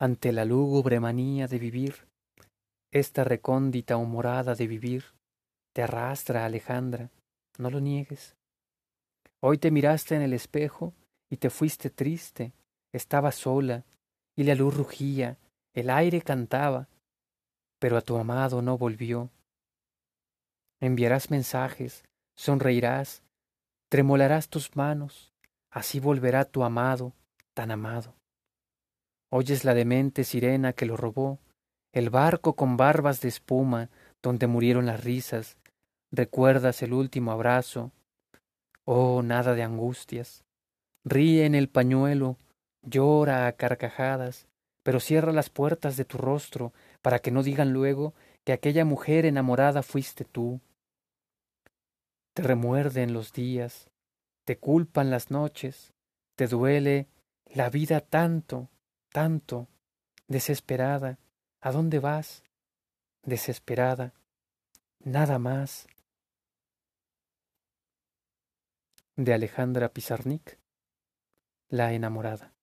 ante la lúgubre manía de vivir, esta recóndita humorada de vivir, te arrastra, Alejandra, no lo niegues. Hoy te miraste en el espejo y te fuiste triste, estaba sola, y la luz rugía, el aire cantaba, pero a tu amado no volvió. Enviarás mensajes, sonreirás, tremolarás tus manos, así volverá tu amado, tan amado. Oyes la demente sirena que lo robó, el barco con barbas de espuma donde murieron las risas, recuerdas el último abrazo. Oh, nada de angustias. Ríe en el pañuelo, llora a carcajadas, pero cierra las puertas de tu rostro para que no digan luego que aquella mujer enamorada fuiste tú. Te remuerden los días, te culpan las noches, te duele la vida tanto, tanto, desesperada. ¿A dónde vas? Desesperada. Nada más. De Alejandra Pizarnik, La enamorada.